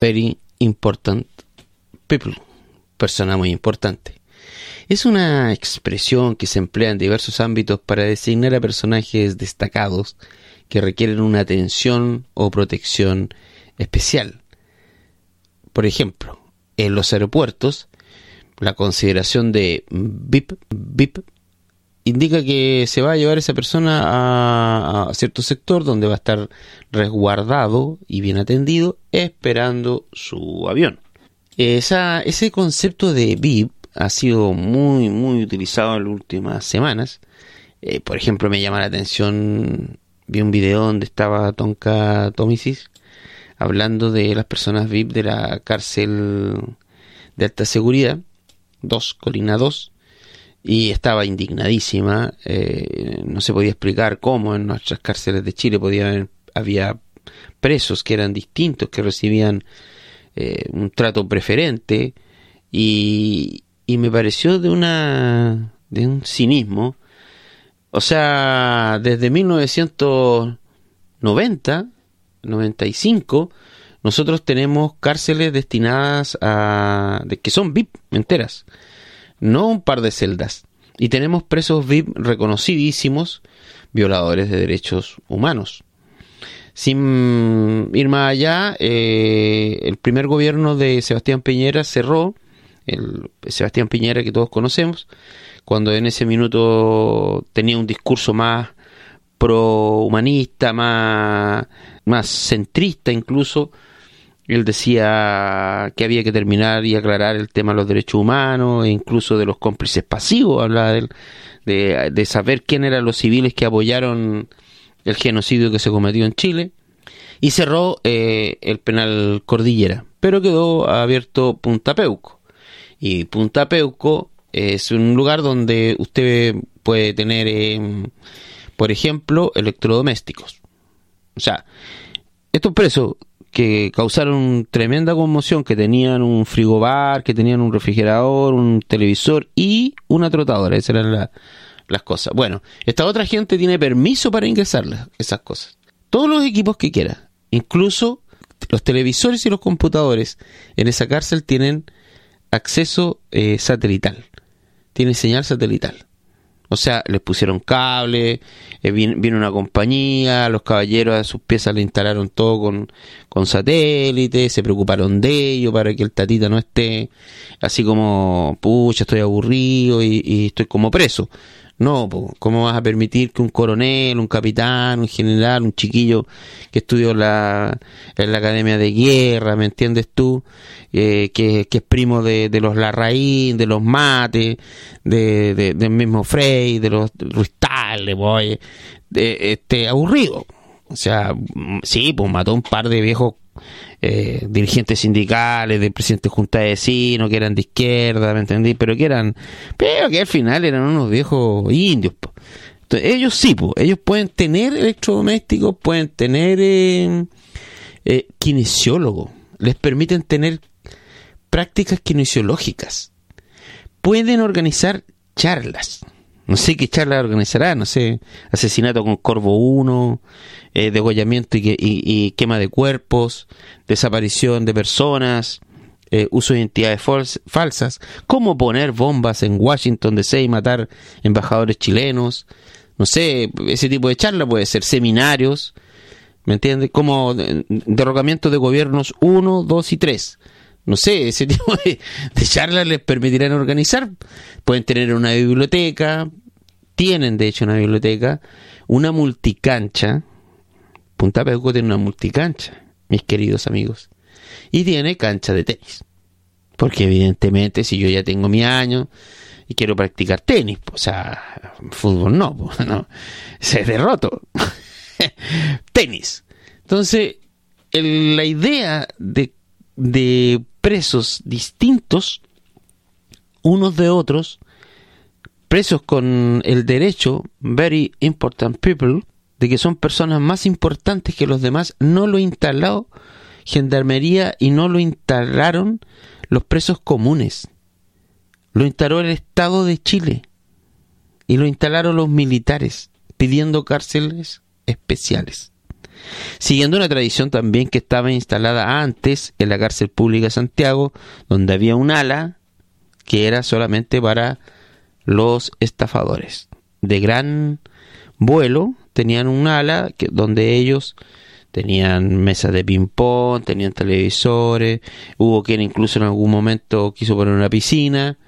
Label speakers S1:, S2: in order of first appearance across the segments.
S1: Very important people. Persona muy importante. Es una expresión que se emplea en diversos ámbitos para designar a personajes destacados que requieren una atención o protección especial. Por ejemplo, en los aeropuertos, la consideración de VIP, VIP indica que se va a llevar esa persona a, cierto sector donde va a estar resguardado y bien atendido esperando su avión. Ese concepto de VIP ha sido muy, muy utilizado en las últimas semanas. Eh, por ejemplo, me llama la atención, vi un video donde estaba Tonka Tomisis hablando de las personas VIP de la cárcel de alta seguridad, 2, Colina 2, y estaba indignadísima. Eh, no se podía explicar cómo en nuestras cárceles de Chile haber, había presos que eran distintos, que recibían eh, un trato preferente y, y me pareció de una de un cinismo. O sea, desde 1990, 95, nosotros tenemos cárceles destinadas a de, que son VIP enteras no un par de celdas. Y tenemos presos VIP reconocidísimos, violadores de derechos humanos. Sin ir más allá, eh, el primer gobierno de Sebastián Piñera cerró, el Sebastián Piñera que todos conocemos, cuando en ese minuto tenía un discurso más pro-humanista, más, más centrista incluso, él decía que había que terminar y aclarar el tema de los derechos humanos e incluso de los cómplices pasivos, hablaba de, de, saber quién eran los civiles que apoyaron el genocidio que se cometió en Chile y cerró eh, el penal Cordillera, pero quedó abierto Punta Peuco. Y Punta Peuco es un lugar donde usted puede tener, em, por ejemplo, electrodomésticos. O sea, estos presos que causaron tremenda conmoción, que tenían un frigobar, que tenían un refrigerador, un televisor y una trotadora. Esas eran las cosas. Bueno, esta otra gente tiene permiso para ingresar esas cosas. Todos los equipos que quiera, incluso los televisores y los computadores en esa cárcel tienen acceso eh, satelital, tienen señal satelital. O sea, les pusieron cable, eh, vino, una compañía, los caballeros a sus piezas le instalaron todo con, con satélite, se preocuparon de ello para que el tatita no esté así como, pucha, estoy aburrido y estoy como preso. No, ¿cómo vas a permitir que un coronel, un capitán, un general, un chiquillo que estudió la, en la Academia de Guerra, ¿me entiendes tú? Eh, que, es primo de, los Larraín, de los Mate, de, del mismo Frey, de los Ruiz voy, de, este, aburrido. O sea, sí, pues mató un par de viejos eh, dirigentes sindicales, de presidente de junta de vecinos, que eran de izquierda, ¿me entendí? Pero que eran, pero que al final eran unos viejos indios. Entonces, ellos sí, pues, ellos pueden tener electrodomésticos, pueden tener eh, eh, kinesiólogos, les permiten tener prácticas kinesiológicas, pueden organizar charlas. No sé qué charla organizará, no sé, asesinato con Corvo 1, eh, degollamiento y, quema de cuerpos, desaparición de personas, eh, uso de identidades falsas, cómo poner bombas en Washington DC y matar embajadores chilenos, no sé, ese tipo de charla puede ser seminarios, ¿me entiendes? Como derrocamiento de gobiernos 1, 2 y 3 no sé, ese tipo de, charlas les permitirán organizar. Pueden tener una biblioteca, tienen de hecho una biblioteca, una multicancha. Punta Peuco tiene una multicancha, mis queridos amigos. Y tiene cancha de tenis. Porque evidentemente si yo ya tengo mi año y quiero practicar tenis, o sea, fútbol no, no se derroto. tenis. Entonces, la idea de, de presos distintos unos de otros, presos con el derecho, very important people, de que son personas más importantes que los demás, no lo instaló Gendarmería y no lo instalaron los presos comunes. Lo instaló el Estado de Chile y lo instalaron los militares pidiendo cárceles especiales. Siguiendo una tradición también que estaba instalada antes en la cárcel pública de Santiago, donde había un ala que era solamente para los estafadores. De gran vuelo tenían un ala que, donde ellos tenían mesas de ping-pong, tenían televisores, hubo quien incluso en algún momento quiso poner una piscina.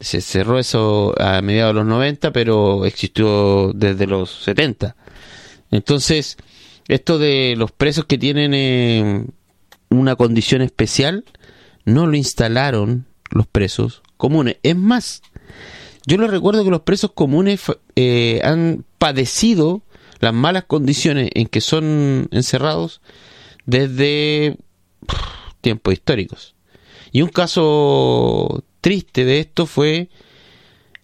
S1: Se cerró eso a mediados de los 90, pero existió desde los 70. Entonces, esto de los presos que tienen eh, una condición especial, no lo instalaron los presos comunes. Es más, yo les recuerdo que los presos comunes eh, han padecido las malas condiciones en que son encerrados desde tiempos históricos. Y un caso triste de esto fue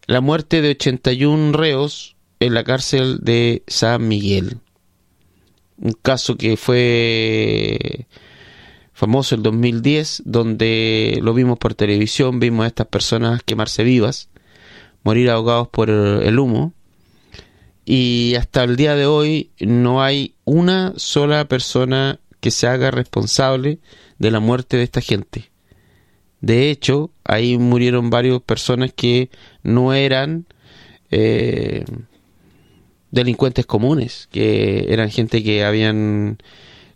S1: la muerte de 81 reos en la cárcel de San Miguel. Un caso que fue famoso el 2010, donde lo vimos por televisión, vimos a estas personas quemarse vivas, morir ahogados por el humo, y hasta el día de hoy no hay una sola persona que se haga responsable de la muerte de esta gente. De hecho, ahí murieron varias personas que no eran eh, delincuentes comunes, que eran gente que habían,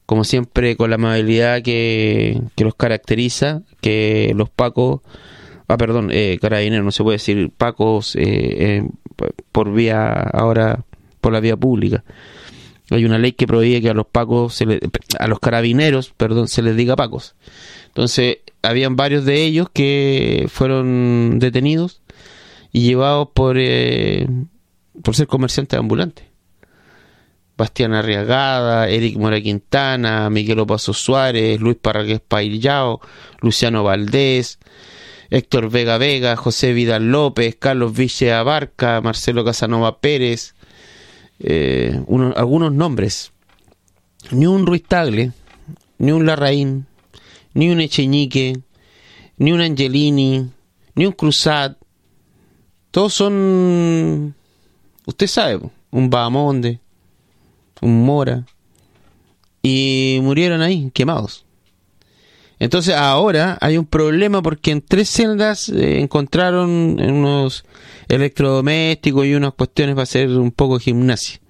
S1: como siempre, con la amabilidad que, que los caracteriza, que los pacos, ah, perdón, eh, carabineros, no se puede decir pacos eh, por vía, ahora, por la vía pública. Hay una ley que prohíbe que a los pacos, se a los carabineros, perdón, se les diga pacos. Entonces, habían varios de ellos que fueron detenidos y llevados por, eh, por ser comerciantes ambulantes. Bastián Arriagada, Eric Mora Quintana, Miguel Opaso Suárez, Luis Parragués Paillao, Luciano Valdés, Héctor Vega Vega, José Vidal López, Carlos Ville Abarca, Marcelo Casanova Pérez, eh, algunos nombres. Ni un Ruiz Tagle, ni un Larraín, ni un Echeñique, ni un Angelini, ni un Cruzat. Todos son, usted sabe, un Bahamonde, un Mora. Y murieron ahí, quemados. Entonces ahora hay un problema porque en tres celdas eh, encontraron unos electrodomésticos y unas cuestiones para hacer un poco de gimnasia.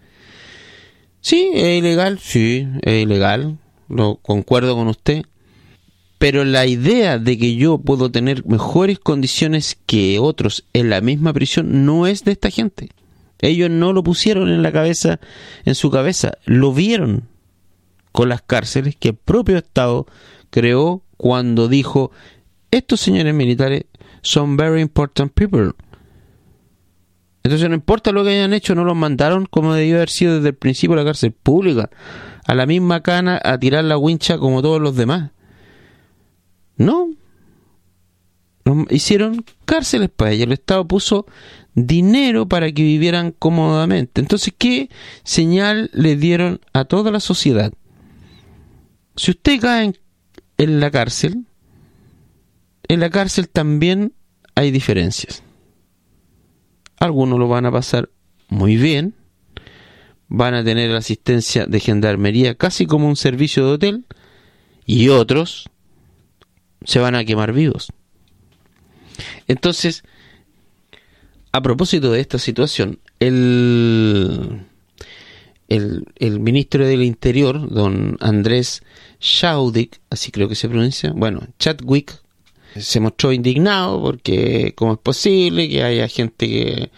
S1: Sí, es ilegal, sí, es ilegal, lo concuerdo con usted. Pero la idea de que yo puedo tener mejores condiciones que otros en la misma prisión no es de esta gente. Ellos no lo pusieron en la cabeza, en su cabeza, lo vieron con las cárceles que el propio Estado creó cuando dijo, estos señores militares son very important people. Entonces no importa lo que hayan hecho, no los mandaron como debió haber sido desde el principio la cárcel pública, a la misma cana a tirar la wincha como todos los demás. No. Hicieron cárceles para ellos. El Estado puso dinero para que vivieran cómodamente. Entonces, ¿qué señal le dieron a toda la sociedad? Si usted cae en en la cárcel, en la cárcel también hay diferencias. Algunos lo van a pasar muy bien, van a tener la asistencia de gendarmería casi como un servicio de hotel, y otros se van a quemar vivos. Entonces, a propósito de esta situación, el, el, el ministro del Interior, don Andrés Shaudik, así creo que se pronuncia, bueno, Chadwick, se mostró indignado porque cómo es posible que haya gente que,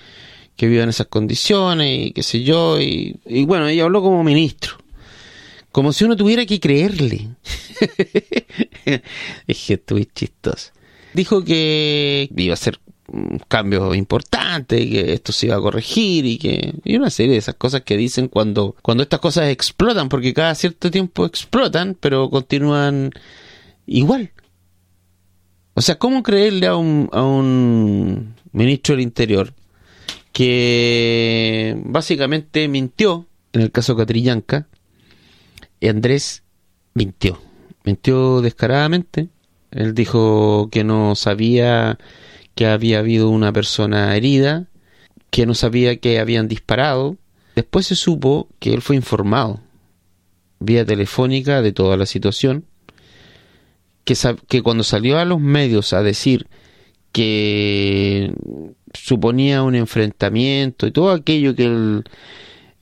S1: que viva en esas condiciones y qué sé yo, y, bueno, ella habló como ministro, como si uno tuviera que creerle. Dije, estuve chistoso. Dijo que iba a ser un cambio importante, que esto se iba a corregir y que y una serie de esas cosas que dicen cuando cuando estas cosas explotan, porque cada cierto tiempo explotan, pero continúan igual. O sea, ¿cómo creerle a un, a un ministro del Interior que básicamente mintió, en el caso Catrillanca, y Andrés mintió, mintió descaradamente. Él dijo que no sabía que había habido una persona herida, que no sabía que habían disparado. Después se supo que él fue informado vía telefónica de toda la situación, que, cuando salió a los medios a decir que suponía un enfrentamiento y todo aquello que él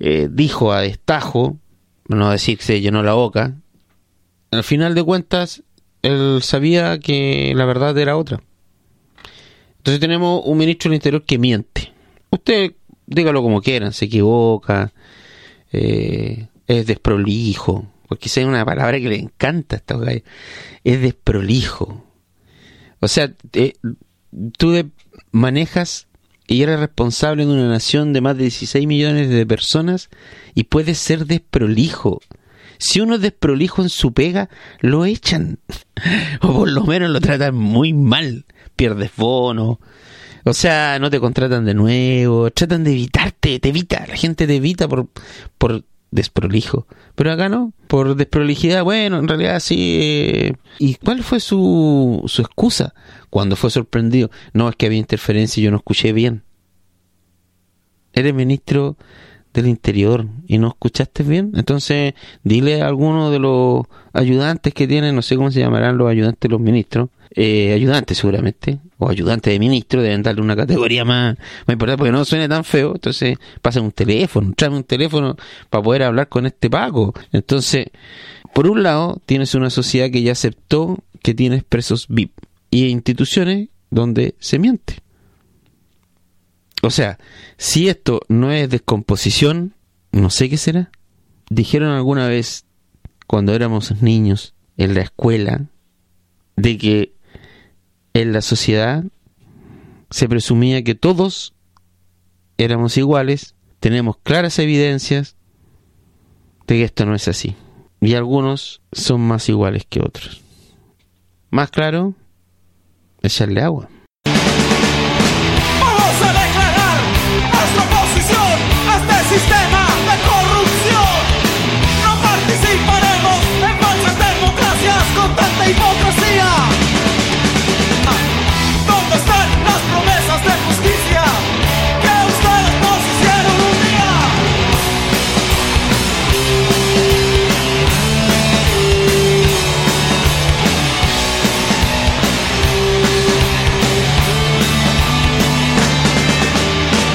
S1: eh, dijo a destajo, no decir que se llenó la boca, al final de cuentas él sabía que la verdad era otra. Entonces tenemos un ministro del Interior que miente. Usted dígalo como quieran, se equivoca, eh, es desprolijo, porque esa es una palabra que le encanta a esta es desprolijo. O sea, eh, tú manejas y eres responsable de una nación de más de 16 millones de personas y puedes ser desprolijo. Si uno es desprolijo en su pega, lo echan. o por lo menos lo tratan muy mal. Pierdes bono. O sea, no te contratan de nuevo. Tratan de evitarte. Te evita. La gente te evita por, por desprolijo. Pero acá no. Por desprolijidad. Bueno, en realidad sí. Eh, ¿Y cuál fue su, su excusa? cuando fue sorprendido, no es que había interferencia y yo no escuché bien. Eres ministro del Interior y no escuchaste bien. Entonces, dile a alguno de los ayudantes que tienen, no sé cómo se llamarán los ayudantes los ministros, eh, ayudantes seguramente, o ayudantes de ministro, deben darle una categoría más, importante porque no suene tan feo. Entonces, pasen un teléfono, traen un teléfono para poder hablar con este Paco. Entonces, por un lado, tienes una sociedad que ya aceptó que tienes presos VIP y instituciones donde se miente. O sea, si esto no es descomposición, no sé qué será. Dijeron alguna vez, cuando éramos niños, en la escuela, de que en la sociedad se presumía que todos éramos iguales, tenemos claras evidencias de que esto no es así. Y algunos son más iguales que otros. Más claro, echarle agua.
S2: Sistema.